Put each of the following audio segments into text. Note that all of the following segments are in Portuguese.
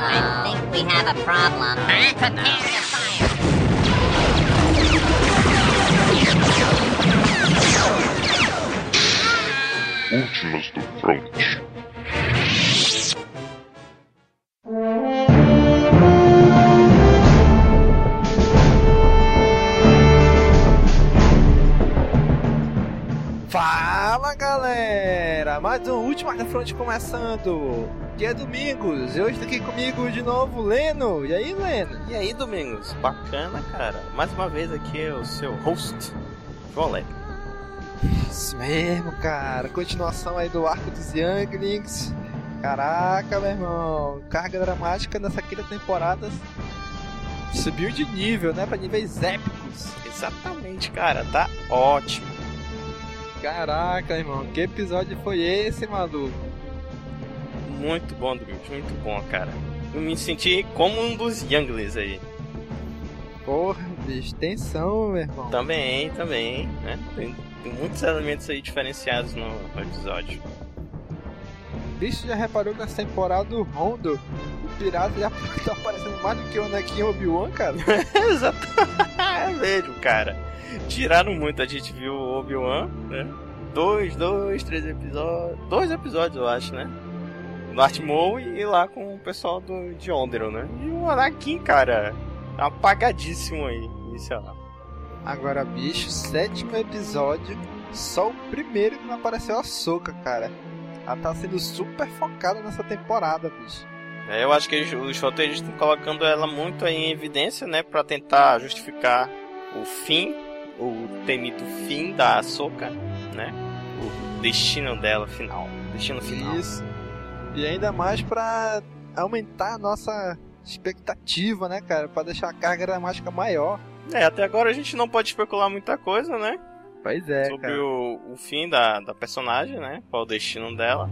I think we have a problem. Prepare to fire. Últimas do da Front começando! Dia é Domingos e hoje tá aqui comigo de novo Leno. E aí, Leno? E aí, Domingos? Bacana, cara. Mais uma vez aqui é o seu host, Jolé. Isso mesmo, cara. Continuação aí do arco dos Younglings. Caraca, meu irmão. Carga dramática nessa quinta temporada subiu de nível, né? Pra níveis épicos. Exatamente, cara. Tá ótimo. Caraca, irmão. Que episódio foi esse, maluco? Muito bom, Domingos. Muito bom, cara. Eu me senti como um dos Younglings aí. Porra, bicho. Tensão, meu irmão. Também, também, né? Tem, tem muitos elementos aí diferenciados no, no episódio. Bicho, já reparou que nessa temporada do Rondo, pirata já tá aparecendo mais do que o Anakin e o Obi-Wan, cara? Exato. é mesmo, cara. Tiraram muito. A gente viu o Obi-Wan, né? Dois, dois, três episódios. Dois episódios, eu acho, né? No Maul e lá com o pessoal do, de Onderon, né? E o Anakin, cara, apagadíssimo aí. Isso é lá. Agora, bicho, sétimo episódio, só o primeiro que não apareceu a Soca, cara. Ela tá sendo super focada nessa temporada, bicho. É, eu acho que os roteiristas estão colocando ela muito em evidência, né? Pra tentar justificar o fim, o temido fim da Ahsoka, né? O destino dela final. Destino final. Isso. E ainda mais pra aumentar a nossa expectativa, né, cara? Pra deixar a carga dramática maior. É, até agora a gente não pode especular muita coisa, né? Pois é, sobre o, o fim da, da personagem, né? Qual o destino dela.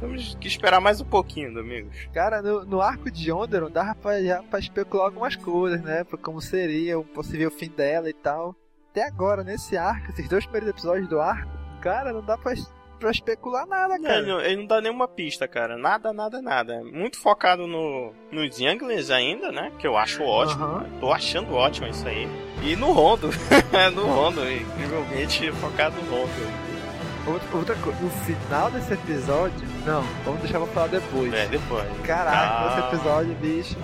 Temos que esperar mais um pouquinho, Domingos. Cara, no, no arco de Onderon dava pra, já pra especular algumas coisas, né? Pra como seria o possível fim dela e tal. Até agora, nesse arco, esses dois primeiros episódios do arco, cara, não dá pra, pra especular nada, cara. ele, não, ele não dá nenhuma pista, cara. Nada, nada, nada. Muito focado no, nos Younglings ainda, né? Que eu acho ótimo. Né? Tô achando ótimo isso aí. E no Rondo. no Rondo, incrivelmente focado no Rondo. Outra, coisa, no final desse episódio, não, vamos deixar pra falar depois. É, depois. Caraca, Ah. esse episódio, bicho,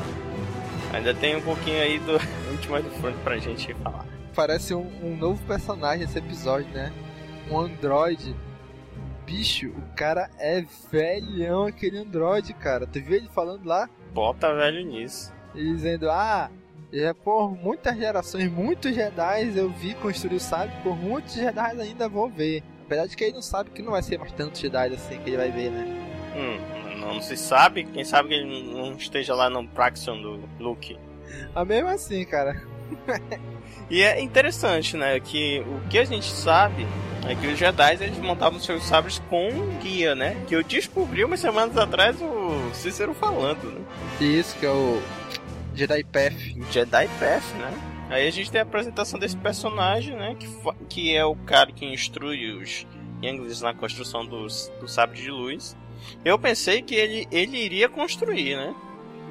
Ainda tem um pouquinho aí do último do front pra gente falar. parece um, um novo personagem esse episódio, né? Um androide. Bicho, o cara é velhão aquele androide, cara. Tu viu ele falando lá? Bota velho nisso. E dizendo, ah, é por muitas gerações, muitos Jedi eu vi construir o sábio, por muitos Jedi ainda vou ver. Apesar de que ele não sabe que não vai ser mais tantos Jedi assim que ele vai ver, né? Hum, não, não se sabe. Quem sabe que ele não esteja lá no Praxon do Luke. Mas mesmo assim, cara. E é interessante, né? Que o que a gente sabe é que os Jedi eles montavam seus sabres com um guia, né? Que eu descobri umas semanas atrás o Cícero falando, né? Isso que é o Jedi Path. Jedi Path, né? Aí a gente tem a apresentação desse personagem, né? Que, que é o cara que instrui os Younglings na construção dos, do sabre de luz. Eu pensei que ele, ele iria construir, né?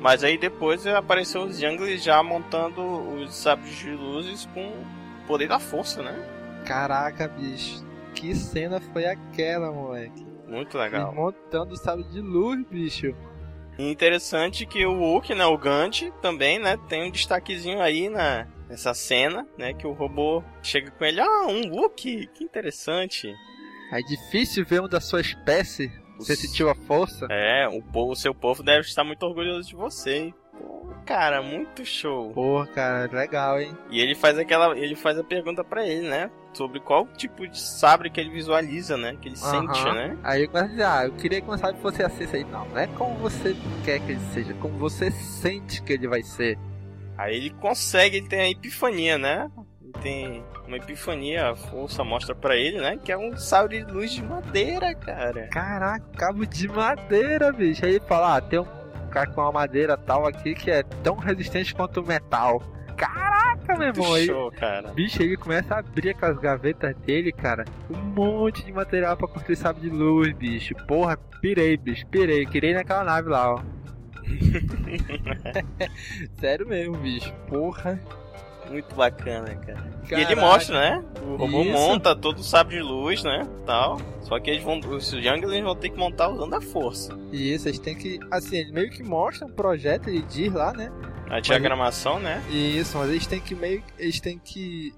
Mas aí depois apareceu os Younglings já montando os sabres de luzes com o poder da força, né? Caraca, bicho. Que cena foi aquela, moleque? Muito legal. montando o sábio de luz, bicho. E interessante que o Wookie, né, o Gandhi, também, né, tem um destaquezinho aí na, nessa cena, né, que o robô chega com ele, ah, um Wookie, que interessante. É difícil ver um da sua espécie. Você sentiu a força? É, o, povo, o seu povo deve estar muito orgulhoso de você. hein? Pô, cara, muito show. Porra, cara, legal, hein? E ele faz aquela, ele faz a pergunta pra ele, né, sobre qual tipo de sabre que ele visualiza, né, que ele sente, né. Aí eu comecei a dizer, ah, eu queria que o sábio fosse assim, isso aí. Não, não é como você quer que ele seja, como você sente que ele vai ser. Aí ele consegue, ele tem a epifania, né? Ele tem uma epifania, a força mostra pra ele, né? Que é um sabre de luz de madeira, cara. Caraca, cabo de madeira, bicho. Aí ele fala, ah, tem um cara com uma madeira tal aqui que é tão resistente quanto o metal. Caraca, meu irmão. Aí, Show, cara. bicho, ele começa a abrir aquelas gavetas dele, cara. Um monte de material pra construir sábio de luz, bicho. Porra, pirei, bicho, pirei. Ir naquela nave lá, ó. Sério mesmo, bicho. Porra. Muito bacana, cara. E Caraca. ele mostra, né? O robô Isso. monta todo o sabre de luz, né? Tal. Só que eles vão. Os Younglings vão ter que montar usando a força. E isso, eles têm que. Assim, ele meio que mostra um projeto, ele diz lá, né? A diagramação, né? E isso, mas eles têm que meio. Eles têm que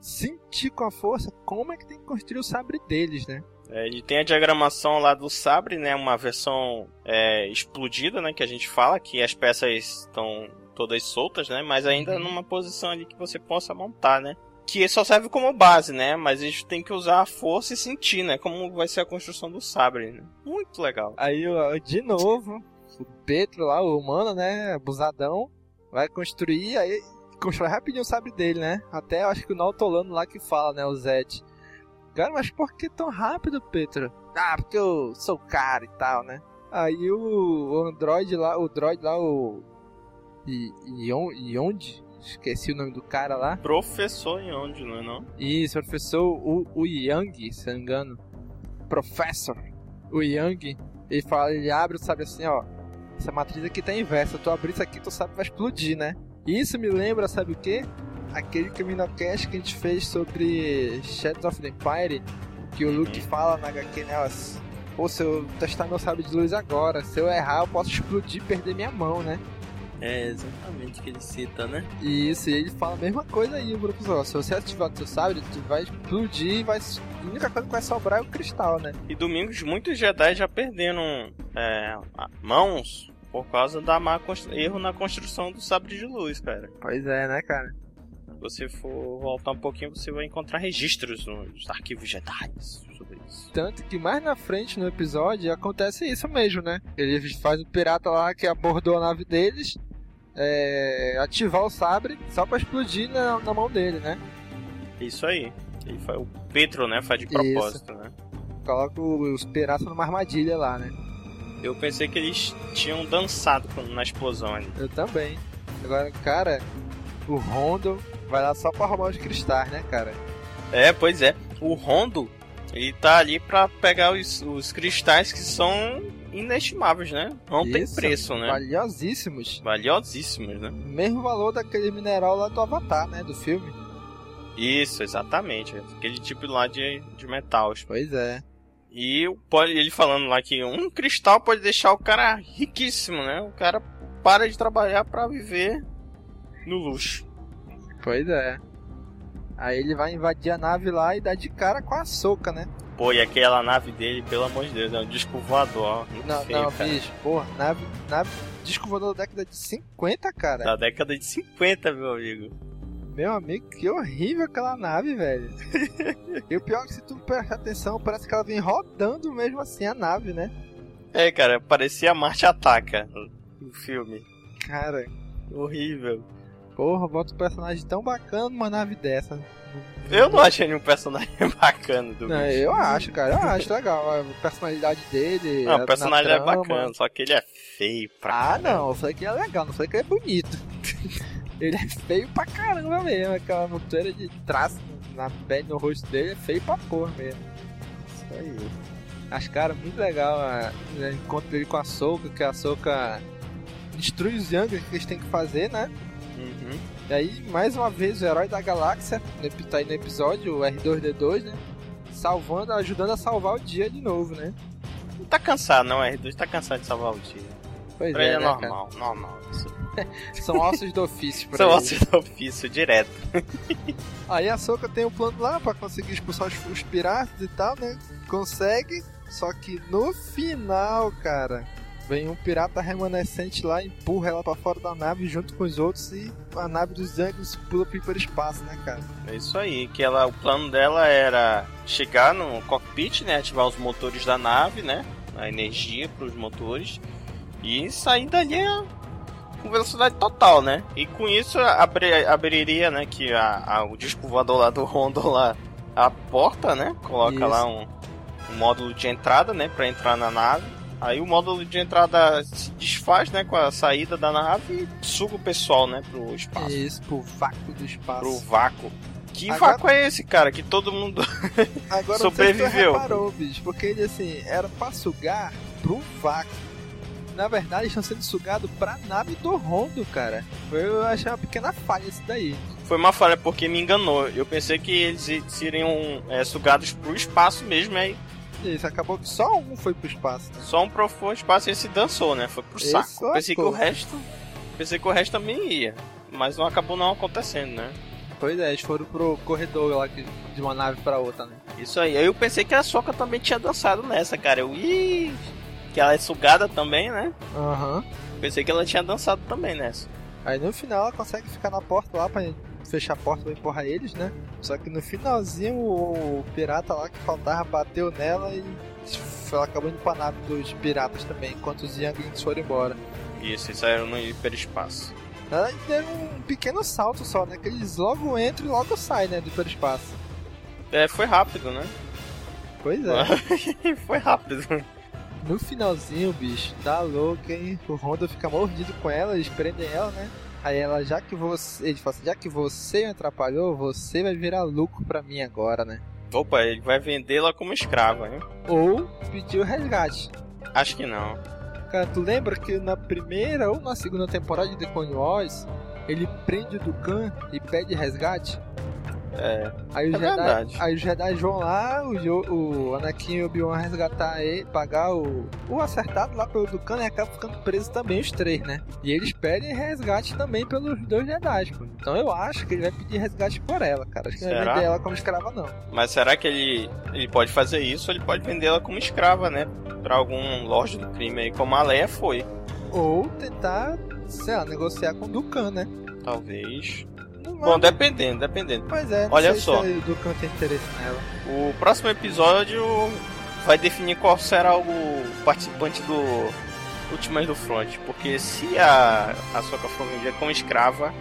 sentir com a força como é que tem que construir o sabre deles, né? É, ele tem a diagramação lá do sabre, né? Uma versão é, explodida, né? Que a gente fala que as peças estão todas soltas, né? Mas ainda numa posição ali que você possa montar, né? Que só serve como base, né? Mas eles têm que usar a força e sentir, né? Como vai ser a construção do sabre, né? Muito legal. Aí, de novo, o Petro lá, o humano, né? Abusadão, vai construir, aí constrói rapidinho o sabre dele, né? Até acho que o Nautolano lá que fala, né? O Zed. Cara, mas por que tão rápido, Petro? Ah, porque eu sou caro e tal, né? Aí o, Android lá, o droid lá, o. I- Ion, Yond? Esqueci o nome do cara lá. Professor em onde, não é não? Isso, professor o, o Yang, se não me engano. Professor. O Yang, ele fala, ele abre, sabe assim, ó. Essa matriz aqui tá inversa. Tu abrir isso aqui, tu sabe que vai explodir, né? E isso me lembra, sabe o quê? Aquele Caminocast que a gente fez sobre Shadows of the Empire. Que o Luke fala na HQ, né? Pô, se eu testar meu sabre de luz agora, se eu errar, eu posso explodir e perder minha mão, né? É exatamente o que ele cita, né? E isso, e ele fala a mesma coisa aí, o professor. Se você ativar o seu sabre, tu vai explodir e vai. A única coisa que vai sobrar é o cristal, né? E domingos, muitos Jedi já perderam é, mãos por causa da má erro na construção do sabre de luz, cara. Pois é, né, cara? Se você for voltar um pouquinho, você vai encontrar registros nos arquivos Jedi sobre isso. Tanto que mais na frente no episódio acontece isso mesmo, né? Ele faz o pirata lá que abordou a nave deles. é, ativar o sabre só pra explodir na, na mão dele, né? Isso aí. Ele foi o Petro, né? Faz de propósito, né? Coloca os piratas numa armadilha lá, né? Eu pensei que eles tinham dançado na explosão ali. Eu também. Agora, cara, o Rondo vai lá só pra roubar os cristais, né, cara? É, pois é. O Rondo, ele tá ali pra pegar os, os cristais que são inestimáveis, né? Não tem Isso, preço, né? Valiosíssimos. Valiosíssimos, né? Mesmo valor daquele mineral lá do Avatar, né? Do filme. Isso, exatamente. Aquele tipo lá de, de metal. Pois é. E pode, ele falando lá que um cristal pode deixar o cara riquíssimo, né? O cara para de trabalhar pra viver no luxo. Pois é. Aí ele vai invadir a nave lá e dá de cara com a soca, né? Pô, e aquela nave dele, pelo amor de Deus, é um disco voador, Não, feio, não, cara. bicho, porra, nave, nave disco voador da década de 50, cara. Da década de 50, meu amigo. Meu amigo, que horrível aquela nave, velho. e o pior é que se tu prestar atenção, parece que ela vem rodando mesmo assim a nave, né? É, cara, parecia Marte Ataca no filme. Cara, Horrível. Porra, bota um personagem tão bacana numa nave dessa. Eu não achei nenhum personagem bacana do Não, bicho. eu acho, cara, eu acho legal. A personalidade dele. Não, a- o personagem na é bacana, só que ele é feio pra Ah, caramba. não, eu falei que ele é legal, não falei que ele é bonito. ele é feio pra caramba mesmo, aquela monteira de traço na pele, no rosto dele, é feio pra porra mesmo. Isso aí. Acho, cara, muito legal a, o encontro dele com a Soca, que a Soca destrui os Youngers que eles têm que fazer, né? E aí, mais uma vez, o herói da galáxia, epi- tá aí no episódio, o R2D2, né? Salvando, ajudando a salvar o dia de novo, né? Não tá cansado, não, R2 tá cansado de salvar o dia. Pois Pra ele é né, normal, normal. Isso. cara? São ossos do ofício pra São ossos do ofício direto. Aí a Soka tem um plano lá pra conseguir expulsar os, os piratas e tal, né? Consegue, só que no final, cara, vem um pirata remanescente lá, empurra ela pra fora da nave junto com os outros e a nave dos Yankees pula pro hiperespaço, né, cara? É isso aí, que ela, o plano dela era chegar no cockpit, né, ativar os motores da nave, né, a energia para os motores e sair dali com velocidade total, né? E com isso abri- abriria, né, que a, a- o disco voador lá do Rondo lá a porta, né? Coloca Isso. lá um, um módulo de entrada, né, para entrar na nave. Aí o módulo de entrada se desfaz, né, com a saída da nave e suga o pessoal, né, pro espaço, Isso, pro vácuo do espaço. pro vácuo. Que Agora- vácuo é esse, cara? Que todo mundo Agora sobreviveu. tu reparou, bicho, porque ele assim, era pra sugar pro vácuo. na verdade estão sendo sugados pra nave do Rondo, cara. Eu achei uma pequena falha isso daí. Foi uma falha porque me enganou. Eu pensei que eles seriam é, sugados pro espaço mesmo, aí Acabou que só um foi pro espaço. né? só um pro foi pro espaço e esse dançou, né? Foi pro Esse saco. Pensei que o resto. Pensei que o resto também ia. Mas não acabou não acontecendo, né? Pois é, eles foram pro corredor lá de uma nave pra outra, né? Isso aí. Aí eu pensei que a Soca também tinha dançado nessa, cara. Eu, ih, que ela é sugada também, né? Aham. Pensei que ela tinha dançado também nessa. Aí no final ela consegue ficar na porta lá pra fechar a porta pra empurrar eles, né? Só que no finalzinho o, pirata lá que faltava bateu nela e ela acabou indo pra nave dos piratas também, enquanto os Younglings foram embora. Isso, eles saíram no hiperespaço. Ela deu um pequeno salto só, né? Que eles logo entram e logo saem, né? Do hiperespaço. É, foi rápido, né? Pois é. foi rápido. No finalzinho, bicho, tá louco, hein? O Honda fica mordido com ela, eles prendem ela, né? Aí ela, já que você. Ele fala assim, já que você me atrapalhou, você vai virar lucro pra mim agora, né? Opa, ele vai vendê-la como escrava, hein? Ou pedir o resgate. Acho que não. Cara, tu lembra que na primeira ou na segunda temporada de The Clone Wars, ele prende o Dukan e pede resgate? É, Aí os É Jedi, verdade. aí os Jedi vão lá, o, o Anakin e o Obi-Wan resgatar ele, pagar o, o acertado lá pelo Dukan e acabam ficando presos também os três, né? E eles pedem resgate também pelos dois Jedi, pô. Então eu acho que ele vai pedir resgate por ela, cara. Acho que não vai Será? vender ela como escrava, não. mas será que ele, ele pode fazer isso? Ou ele pode vendê-la como escrava, né? Pra algum loja do crime aí, como a Leia foi. Ou tentar, sei lá, negociar com o Dukan, né? Talvez. Não Bom, dependendo, dependendo. Pois é, olha só. se o Dukan tem interesse nela. O próximo episódio vai definir qual será o participante do Ultimas do Front. Porque se a, a Soca for vendida como escrava,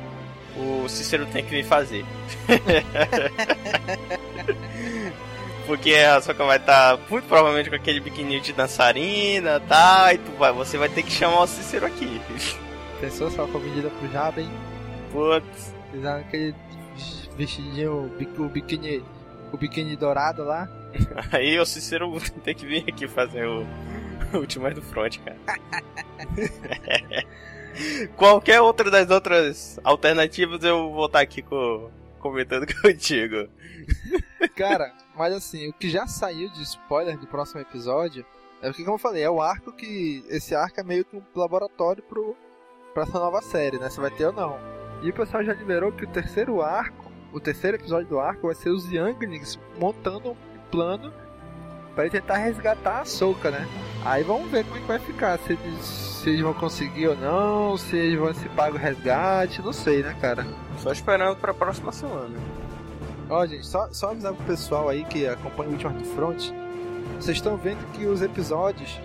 o Cícero tem que me fazer. Porque a Soca vai estar muito provavelmente com aquele biquininho de dançarina, tá? E tu vai, você vai ter que chamar o Cícero aqui. Pensou se ela for vendida pro hein? Putz. Fizeram aquele vestidinho, o biquíni, o biquíni dourado lá. Aí o Cícero tem que vir aqui fazer o, o Ultimas do Front, cara. Qualquer outra das outras alternativas eu vou estar aqui co- comentando contigo. Cara, mas assim, o que já saiu de spoiler do próximo episódio é o que, como eu falei, é o arco que. Esse arco é meio que um laboratório pro, pra essa nova série, né? Se vai ter ou não. E o pessoal já liberou que o terceiro arco, o terceiro episódio do arco vai ser os Younglings montando um plano ele tentar resgatar a Soca, né? Aí vamos ver como é que vai ficar, se eles, se eles vão conseguir ou não, se eles vão se pagar o resgate, não sei, né, cara? Só esperando pra próxima semana. Ó, gente, só, só avisar pro pessoal aí que acompanha o Ultimas do Front. Vocês estão vendo que os episódios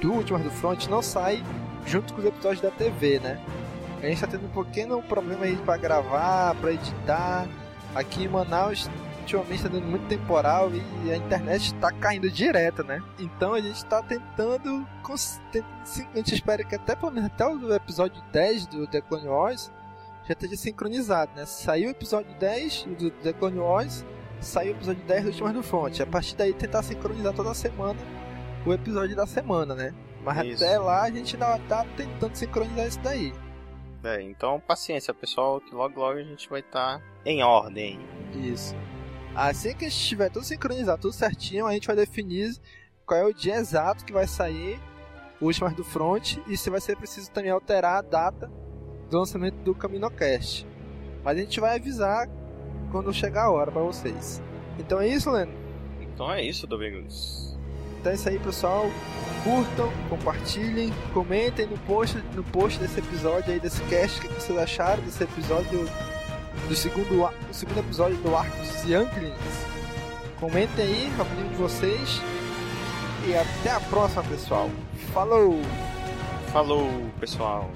do Ultimas do Front não saem junto com os episódios da TV, né? A gente tá tendo um pequeno problema aí pra gravar, pra editar. Aqui em Manaus, ultimamente tá dando muito temporal e a internet tá caindo direto, né? Então a gente tá tentando. A gente espera que até pelo menos até o episódio 10 do The Clone Wars já esteja sincronizado, né? Saiu o episódio 10 do The Clone Wars, saiu o episódio 10 do Ultimas do Front. A partir daí tentar sincronizar toda semana o episódio da semana, né? Mas Isso. até lá a gente ainda tá tentando sincronizar isso daí. É, então paciência, pessoal, que logo logo a gente vai estar em ordem. Isso. Assim que a gente tiver tudo sincronizado, tudo certinho, a gente vai definir qual é o dia exato que vai sair o Ultimas do Front e se vai ser preciso também alterar a data do lançamento do CaminoCast. Mas a gente vai avisar quando chegar a hora pra vocês. Então é isso, Leno. Então é isso, Domingos. Então é isso aí, pessoal. Curtam, compartilhem, comentem no post, no post desse episódio aí, desse cast, o que vocês acharam desse episódio, do segundo, do segundo episódio do Arco dos Younglings. Comentem aí, opinião de vocês. E até a próxima, pessoal. Falou! Falou, pessoal.